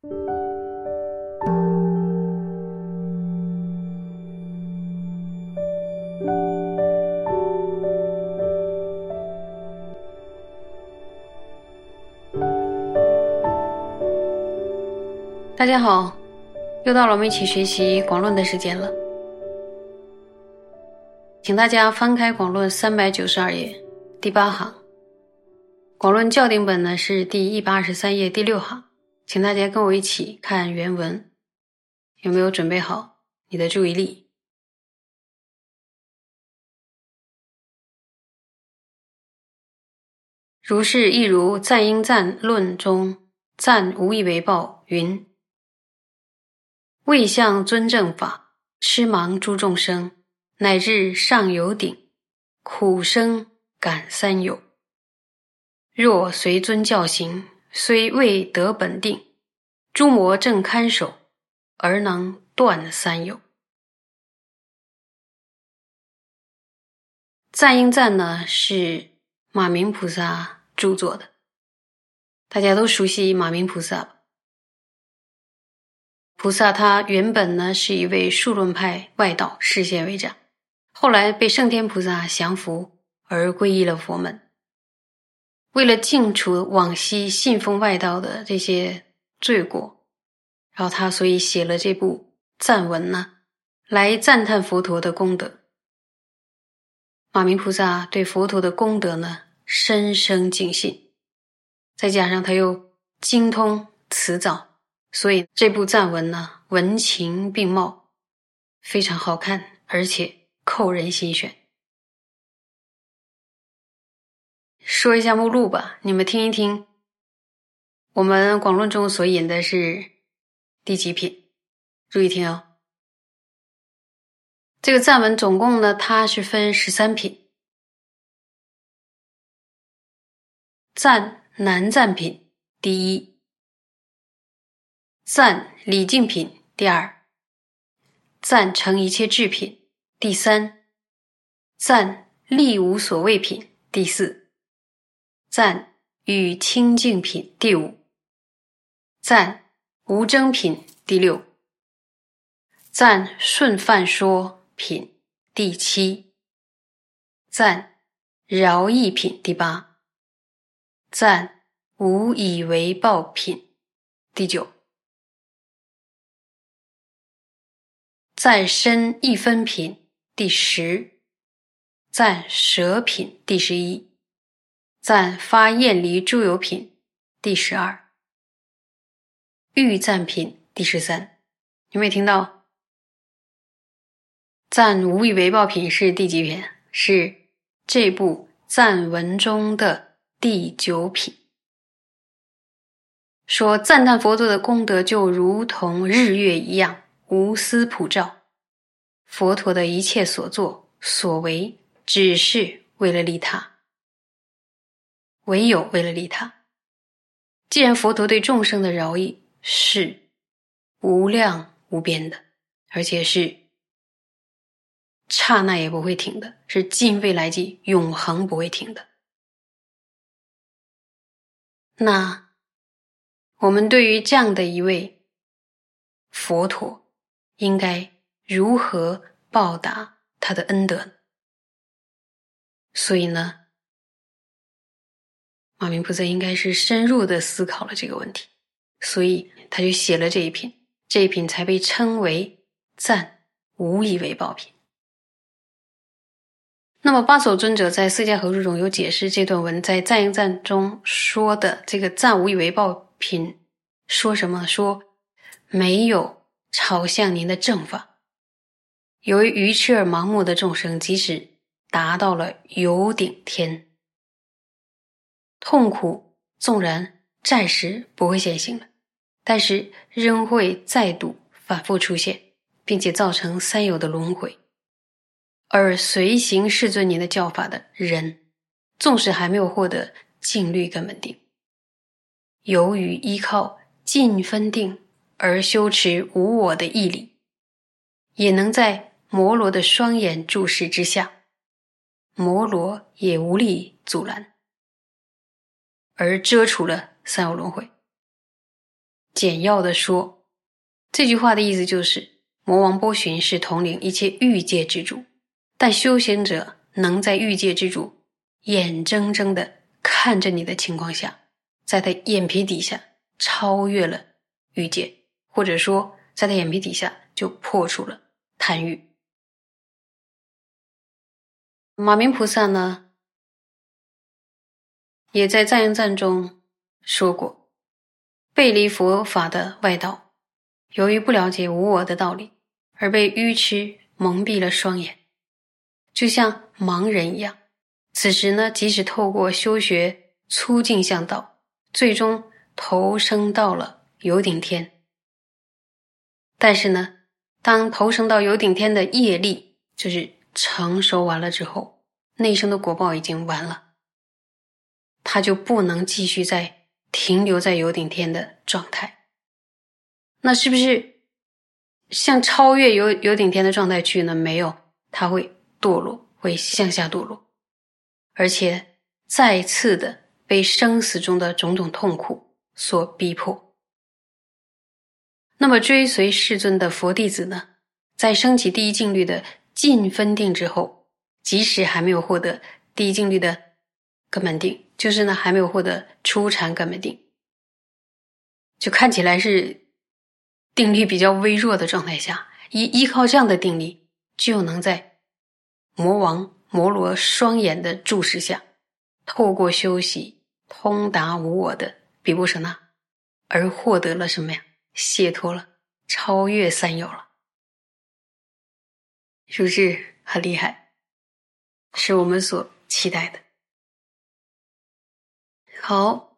大家好，又到了我们一起学习广论的时间了。请大家翻开广论三百九十二页第八行，广论校订本呢是第一百二十三页第六行，请大家跟我一起看原文，有没有准备好你的注意力？如是，亦如赞应赞论中赞无以为报云。未向尊正法，痴盲诸众生，乃至上有顶，苦生感三有。若随尊教行，虽未得本定，诸魔正看守，而能断三有。赞应赞呢，是马明菩萨著作的，大家都熟悉马明菩萨。菩萨他原本呢是一位数论派外道，视线为长，后来被圣天菩萨降服而皈依了佛门。为了净除往昔信奉外道的这些罪过，然后他所以写了这部赞文呢，来赞叹佛陀的功德。马明菩萨对佛陀的功德呢深深敬信，再加上他又精通辞藻。所以这部赞文呢，文情并茂，非常好看，而且扣人心弦。说一下目录吧，你们听一听。我们广论中所引的是第几品？注意听哦。这个赞文总共呢，它是分十三品。赞南赞品第一。赞礼敬品第二，赞成一切智品第三，赞力无所谓品第四，赞与清净品第五，赞无争品第六，赞顺犯说品第七，赞饶益品第八，赞无以为报品第九。赞身一分品第十，赞舍品第十一，赞发厌离诸有品第十二，欲赞品第十三。有没有听到？赞无以为报品是第几品？是这部赞文中的第九品。说赞叹佛陀的功德就如同日月一样。无私普照，佛陀的一切所作所为，只是为了利他，唯有为了利他。既然佛陀对众生的饶益是无量无边的，而且是刹那也不会停的，是尽未来际永恒不会停的，那我们对于这样的一位佛陀。应该如何报答他的恩德呢？所以呢，马明菩萨应该是深入的思考了这个问题，所以他就写了这一品，这一品才被称为赞无以为报品。那么八首尊者在《四迦合注》中有解释这段文在赞应赞中说的这个赞无以为报品，说什么？说没有。朝向您的正法，由于愚痴而盲目的众生，即使达到了有顶天，痛苦纵然暂时不会现形了，但是仍会再度反复出现，并且造成三有的轮回。而随行世尊您的教法的人，纵使还没有获得静虑根本定，由于依靠尽分定。而修持无我的毅力，也能在摩罗的双眼注视之下，摩罗也无力阻拦，而遮除了三有轮回。简要的说，这句话的意思就是：魔王波旬是统领一切欲界之主，但修行者能在欲界之主眼睁睁的看着你的情况下，在他眼皮底下超越了欲界，或者说在他眼皮底下就破除了贪欲。马明菩萨呢，也在赞言赞中说过，背离佛法的外道，由于不了解无我的道理，而被愚痴蒙蔽了双眼，就像盲人一样。此时呢，即使透过修学粗净向道，最终投生到了有顶天，但是呢，当投生到有顶天的业力，就是。成熟完了之后，内生的果报已经完了，他就不能继续在停留在有顶天的状态。那是不是像超越有有顶天的状态去呢？没有，他会堕落，会向下堕落，而且再次的被生死中的种种痛苦所逼迫。那么追随世尊的佛弟子呢，在升起第一境律的。进分定之后，即使还没有获得第一境律的根本定，就是呢还没有获得初禅根本定，就看起来是定力比较微弱的状态下，依依靠这样的定力，就能在魔王摩罗双眼的注视下，透过休息通达无我的比波舍那，而获得了什么呀？解脱了，超越三有了。是不是很厉害？是我们所期待的。好，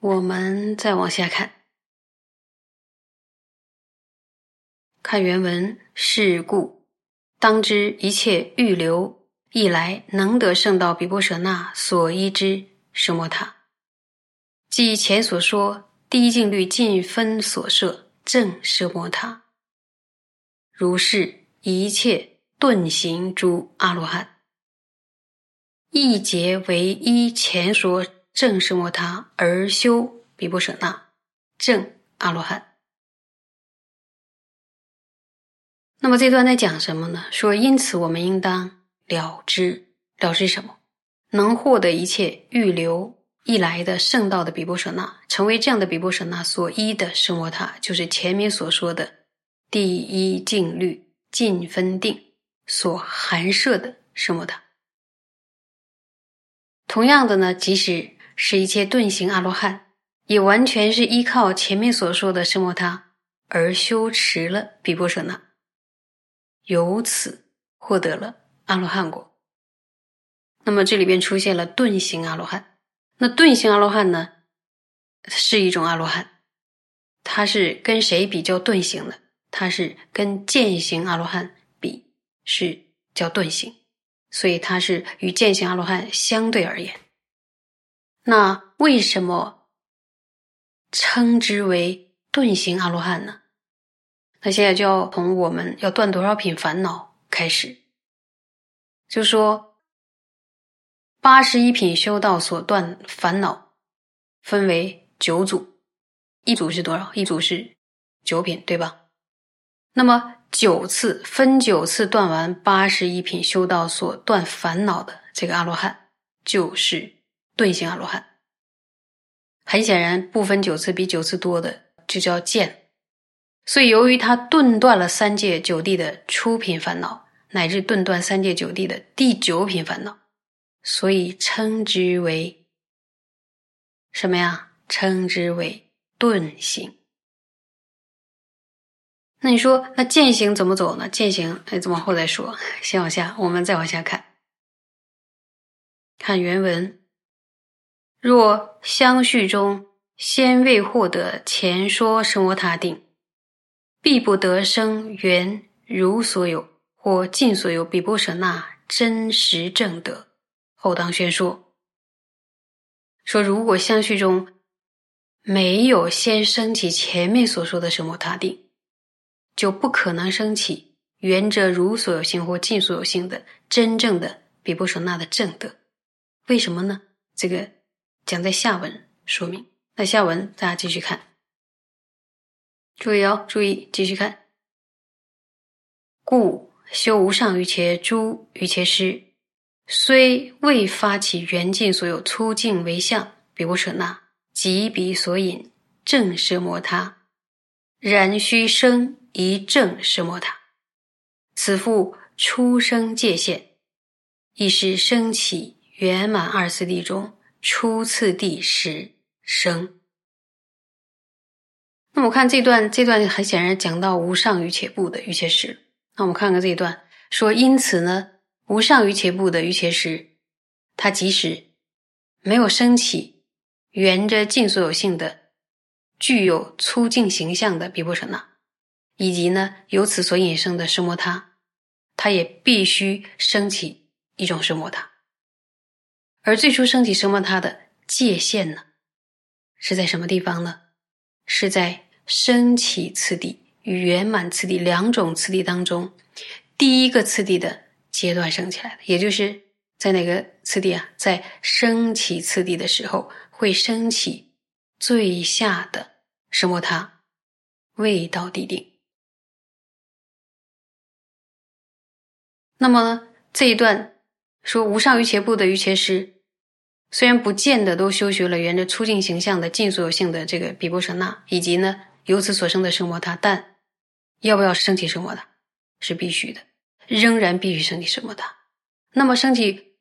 我们再往下看，看原文。是故，当知一切欲流一来，能得圣道比波舍那所依之什摩他，即前所说第一境律尽分所摄正奢摩他。如是一切。顿行诸阿罗汉，一劫为一前所正是摩他而修比波舍那正阿罗汉。那么这段在讲什么呢？说因此我们应当了知了知什么？能获得一切预留一来的圣道的比波舍那，成为这样的比波舍那所依的圣摩他，就是前面所说的第一静律尽分定。所含摄的什么的，同样的呢，即使是一切顿行阿罗汉，也完全是依靠前面所说的什么他而修持了比波舍那，由此获得了阿罗汉果。那么这里边出现了顿行阿罗汉，那顿行阿罗汉呢，是一种阿罗汉，它是跟谁比较顿行的？它是跟见行阿罗汉比。是叫顿行，所以它是与见行阿罗汉相对而言。那为什么称之为顿行阿罗汉呢？那现在就要从我们要断多少品烦恼开始，就说八十一品修道所断烦恼分为九组，一组是多少？一组是九品，对吧？那么。九次分九次断完八十一品修道所断烦恼的这个阿罗汉，就是顿行阿罗汉。很显然，不分九次比九次多的就叫见。所以，由于他顿断了三界九地的初品烦恼，乃至顿断三界九地的第九品烦恼，所以称之为什么呀？称之为顿行。那你说，那践行怎么走呢？践行，哎，往后再说。先往下，我们再往下看。看原文：若相续中先未获得前说生摩他定，必不得生缘如所有或尽所有比波舍那真实正德。后当宣说，说如果相续中没有先升起前面所说的生摩他定。就不可能升起圆者如所有性或尽所有性的真正的比波舍那的正德，为什么呢？这个讲在下文说明。那下文大家继续看。注意哦，注意，继续看。故修无上于且诸于且师，虽未发起缘尽所有粗净为相，比波舍那，即彼所引正摄摩他，然须生一正摄摩他，此复出生界限，亦是升起圆满二次第中初次第十生。那我看这段，这段很显然讲到无上于且不的于且时。那我们看看这一段，说因此呢，无上于且不的于且时，它即使没有升起沿着尽所有性的、具有粗净形象的比波舍那，以及呢由此所引生的奢摩他，它也必须升起一种奢摩他。而最初升起奢摩他的界限呢，是在什么地方呢？是在升起次第。与圆满次第两种次第当中，第一个次第的阶段升起来的，也就是在哪个次第啊？在升起次第的时候，会升起最下的什么？它未到地定。那么这一段说无上于伽部的于伽师，虽然不见得都修学了沿着粗净形象的尽所有性的这个比波舍那，以及呢由此所生的圣摩他，但要不要升起圣摩他？是必须的，仍然必须升起圣摩他。那么升起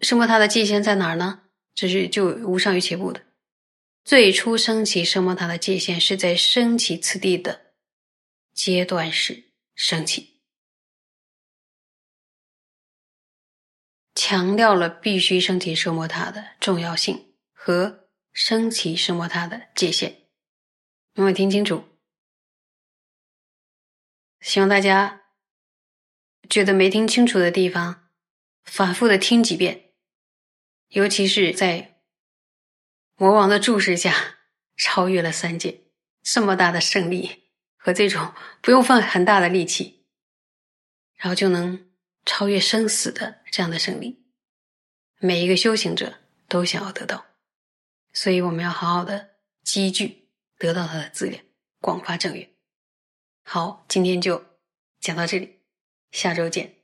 圣摩他的界限在哪儿呢？这是就无上于切部的。最初升起圣摩他的界限是在升起次第的阶段时升起，强调了必须升起奢摩他的重要性和升起奢摩他的界限。有没有听清楚？希望大家觉得没听清楚的地方，反复的听几遍，尤其是在魔王的注视下，超越了三界，这么大的胜利和这种不用费很大的力气，然后就能超越生死的这样的胜利，每一个修行者都想要得到，所以我们要好好的积聚，得到他的资源，广发正缘。好，今天就讲到这里，下周见。